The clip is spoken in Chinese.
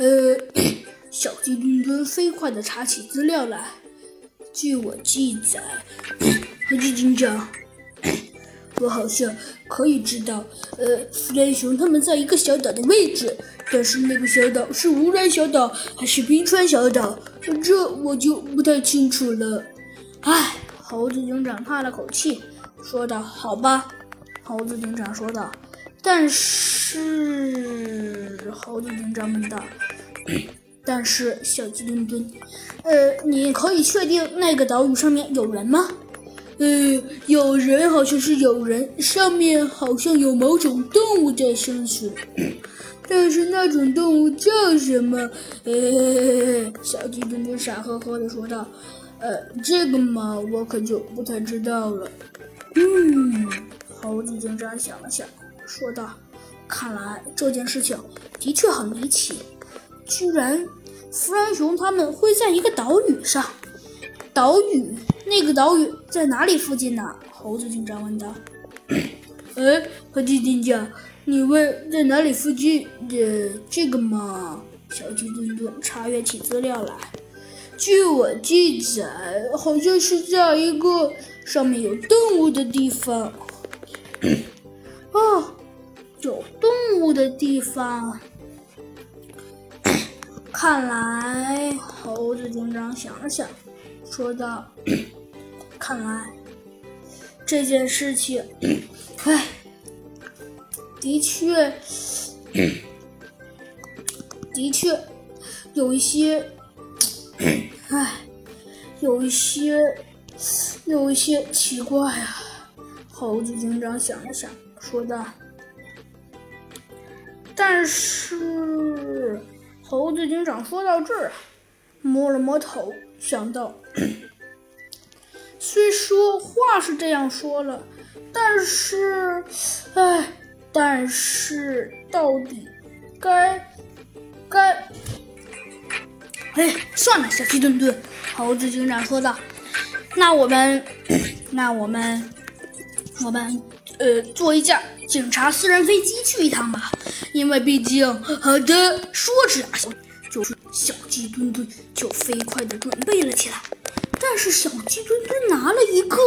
呃，小鸡墩墩飞快地查起资料来。据我记载，何鸡警长，我好像可以知道，呃，弗兰熊他们在一个小岛的位置，但是那个小岛是无人小岛还是冰川小岛，这我就不太清楚了。唉，猴子警长叹了口气，说道：“好吧。”猴子警长说道。但是，猴子警长问道：“但是，小鸡墩墩，呃，你可以确定那个岛屿上面有人吗？”“呃，有人，好像是有人，上面好像有某种动物在生存，但是那种动物叫什么？”呃，小鸡墩墩傻呵呵的说道：“呃，这个嘛，我可就不太知道了。”嗯，猴子警长想了想。说道：“看来这件事情的确很离奇，居然弗兰熊他们会在一个岛屿上。岛屿？那个岛屿在哪里附近呢？”猴子警长问道。“哎，猴子警长，你问在哪里附近？的这个嘛？”小鸡墩墩查阅起资料来。据我记载，好像是在一个上面有动物的地方。哦。有动物的地方，看来猴子警长想了想，说道：“看来这件事情，唉，的确，的确有一些，唉，有一些，有一些奇怪啊。”猴子警长想了想，说道。但是，猴子警长说到这儿，摸了摸头，想到，虽说话是这样说了，但是，唉，但是到底该该……哎，算了，小鸡墩墩，猴子警长说道：“那我们，那我们，我们，呃，坐一架警察私人飞机去一趟吧。”因为毕竟，好的，说着啊，小就是小鸡墩墩就飞快的准备了起来，但是小鸡墩墩拿了一个。